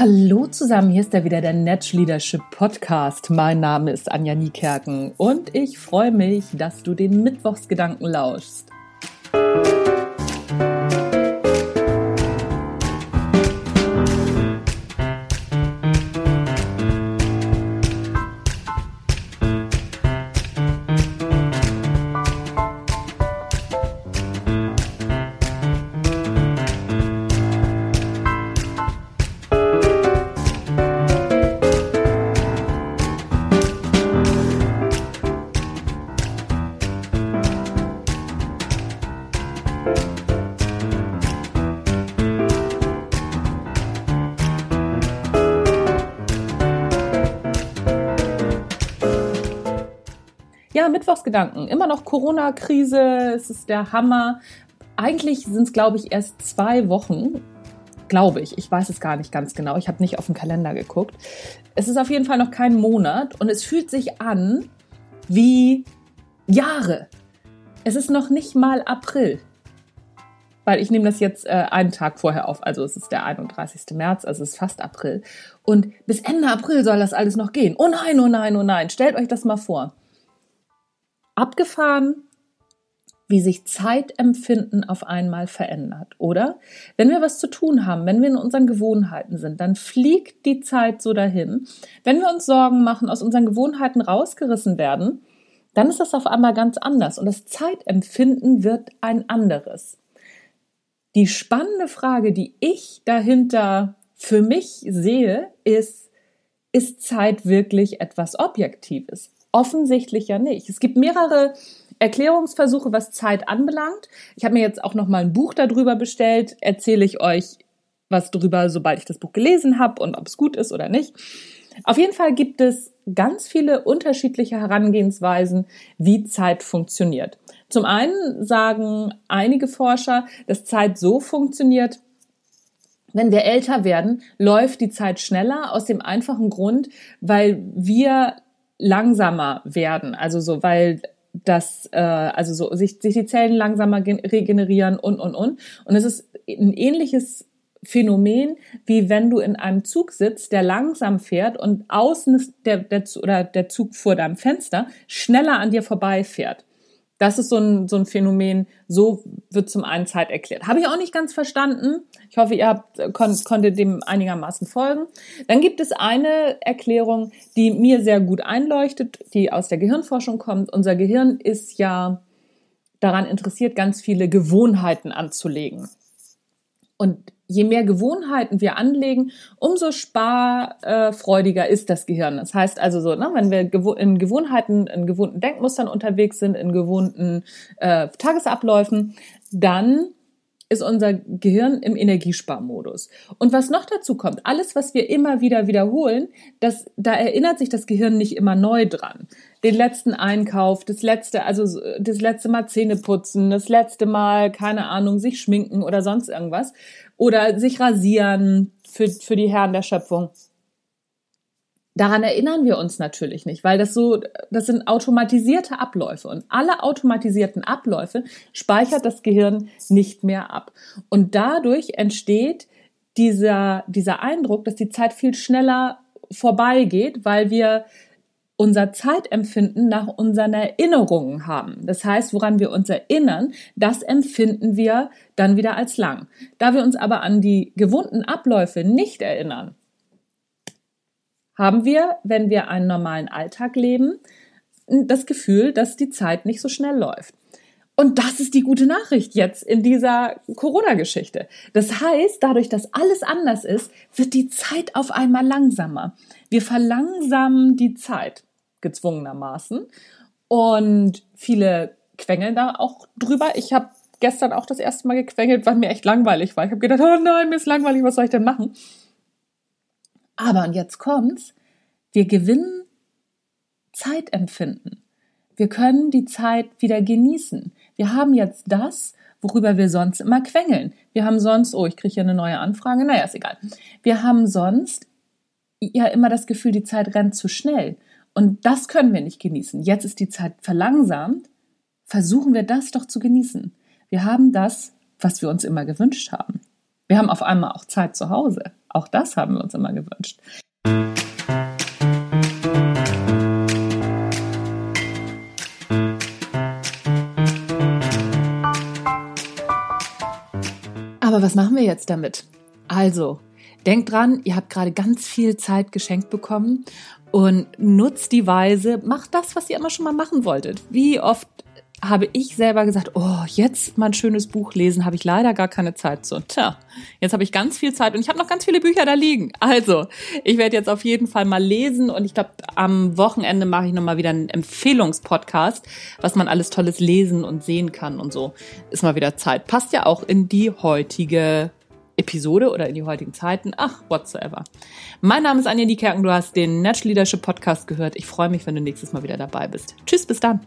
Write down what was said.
Hallo zusammen, hier ist ja wieder der Netsch Leadership Podcast. Mein Name ist Anja Niekerken und ich freue mich, dass du den Mittwochsgedanken lauschst. Ja, Mittwochsgedanken. Immer noch Corona-Krise. Es ist der Hammer. Eigentlich sind es, glaube ich, erst zwei Wochen. Glaube ich. Ich weiß es gar nicht ganz genau. Ich habe nicht auf den Kalender geguckt. Es ist auf jeden Fall noch kein Monat und es fühlt sich an wie Jahre. Es ist noch nicht mal April. Weil ich nehme das jetzt äh, einen Tag vorher auf. Also es ist der 31. März, also es ist fast April. Und bis Ende April soll das alles noch gehen. Oh nein, oh nein, oh nein. Stellt euch das mal vor abgefahren, wie sich Zeitempfinden auf einmal verändert, oder? Wenn wir was zu tun haben, wenn wir in unseren Gewohnheiten sind, dann fliegt die Zeit so dahin. Wenn wir uns Sorgen machen, aus unseren Gewohnheiten rausgerissen werden, dann ist das auf einmal ganz anders und das Zeitempfinden wird ein anderes. Die spannende Frage, die ich dahinter für mich sehe, ist, ist Zeit wirklich etwas Objektives? Offensichtlich ja nicht. Es gibt mehrere Erklärungsversuche, was Zeit anbelangt. Ich habe mir jetzt auch noch mal ein Buch darüber bestellt. Erzähle ich euch was drüber, sobald ich das Buch gelesen habe und ob es gut ist oder nicht. Auf jeden Fall gibt es ganz viele unterschiedliche Herangehensweisen, wie Zeit funktioniert. Zum einen sagen einige Forscher, dass Zeit so funktioniert, wenn wir älter werden, läuft die Zeit schneller aus dem einfachen Grund, weil wir langsamer werden. Also so, weil das, äh, also so sich, sich die Zellen langsamer regenerieren und und und. Und es ist ein ähnliches Phänomen, wie wenn du in einem Zug sitzt, der langsam fährt und außen ist der, der oder der Zug vor deinem Fenster schneller an dir vorbeifährt. Das ist so ein, so ein Phänomen, so wird zum einen Zeit erklärt. Habe ich auch nicht ganz verstanden. Ich hoffe, ihr habt, kon konntet dem einigermaßen folgen. Dann gibt es eine Erklärung, die mir sehr gut einleuchtet, die aus der Gehirnforschung kommt. Unser Gehirn ist ja daran interessiert, ganz viele Gewohnheiten anzulegen. Und je mehr Gewohnheiten wir anlegen, umso sparfreudiger ist das Gehirn. Das heißt also so, ne, wenn wir in Gewohnheiten, in gewohnten Denkmustern unterwegs sind, in gewohnten äh, Tagesabläufen, dann ist unser Gehirn im Energiesparmodus. Und was noch dazu kommt, alles, was wir immer wieder wiederholen, das, da erinnert sich das Gehirn nicht immer neu dran. Den letzten Einkauf, das letzte, also das letzte Mal Zähne putzen, das letzte Mal, keine Ahnung, sich schminken oder sonst irgendwas. Oder sich rasieren für, für die Herren der Schöpfung. Daran erinnern wir uns natürlich nicht, weil das so, das sind automatisierte Abläufe und alle automatisierten Abläufe speichert das Gehirn nicht mehr ab. Und dadurch entsteht dieser, dieser Eindruck, dass die Zeit viel schneller vorbeigeht, weil wir unser Zeitempfinden nach unseren Erinnerungen haben. Das heißt, woran wir uns erinnern, das empfinden wir dann wieder als lang. Da wir uns aber an die gewohnten Abläufe nicht erinnern, haben wir, wenn wir einen normalen Alltag leben, das Gefühl, dass die Zeit nicht so schnell läuft. Und das ist die gute Nachricht jetzt in dieser Corona-Geschichte. Das heißt, dadurch, dass alles anders ist, wird die Zeit auf einmal langsamer. Wir verlangsamen die Zeit, gezwungenermaßen. Und viele quengeln da auch drüber. Ich habe gestern auch das erste Mal gequengelt, weil mir echt langweilig war. Ich habe gedacht, oh nein, mir ist langweilig, was soll ich denn machen? Aber, und jetzt kommt's, wir gewinnen Zeitempfinden. Wir können die Zeit wieder genießen. Wir haben jetzt das, worüber wir sonst immer quengeln. Wir haben sonst, oh, ich kriege hier eine neue Anfrage, naja, ist egal. Wir haben sonst ja immer das Gefühl, die Zeit rennt zu schnell. Und das können wir nicht genießen. Jetzt ist die Zeit verlangsamt. Versuchen wir das doch zu genießen. Wir haben das, was wir uns immer gewünscht haben. Wir haben auf einmal auch Zeit zu Hause. Auch das haben wir uns immer gewünscht. Aber was machen wir jetzt damit? Also, denkt dran, ihr habt gerade ganz viel Zeit geschenkt bekommen und nutzt die Weise, macht das, was ihr immer schon mal machen wolltet. Wie oft habe ich selber gesagt, oh, jetzt mal ein schönes Buch lesen, habe ich leider gar keine Zeit zu. Tja, jetzt habe ich ganz viel Zeit und ich habe noch ganz viele Bücher da liegen. Also, ich werde jetzt auf jeden Fall mal lesen und ich glaube, am Wochenende mache ich nochmal wieder einen Empfehlungspodcast, was man alles Tolles lesen und sehen kann und so. Ist mal wieder Zeit. Passt ja auch in die heutige Episode oder in die heutigen Zeiten. Ach, whatsoever. Mein Name ist Anja Niekerken, du hast den Natural Leadership Podcast gehört. Ich freue mich, wenn du nächstes Mal wieder dabei bist. Tschüss, bis dann.